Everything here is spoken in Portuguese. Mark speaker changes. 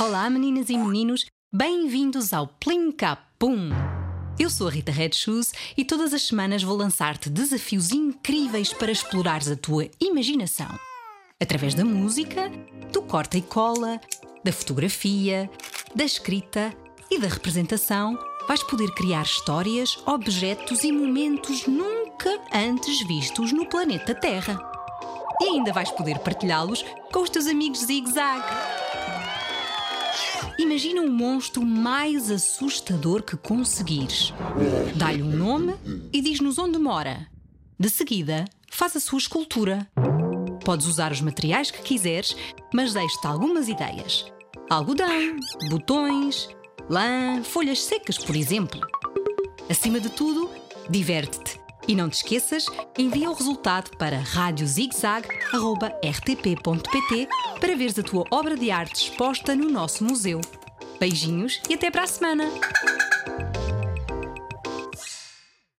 Speaker 1: Olá, meninas e meninos, bem-vindos ao Plinca Pum! Eu sou a Rita Red Shoes e todas as semanas vou lançar-te desafios incríveis para explorares a tua imaginação. Através da música, do corta e cola, da fotografia, da escrita e da representação, vais poder criar histórias, objetos e momentos nunca antes vistos no planeta Terra. E ainda vais poder partilhá-los com os teus amigos Zig-Zag. Imagina um monstro mais assustador que conseguires. Dá-lhe um nome e diz-nos onde mora. De seguida, faz a sua escultura. Podes usar os materiais que quiseres, mas deixo-te algumas ideias: algodão, botões, lã, folhas secas, por exemplo. Acima de tudo, diverte-te. E não te esqueças, envia o resultado para radiozigzag.rtp.pt para veres a tua obra de arte exposta no nosso museu. Beijinhos e até para a semana!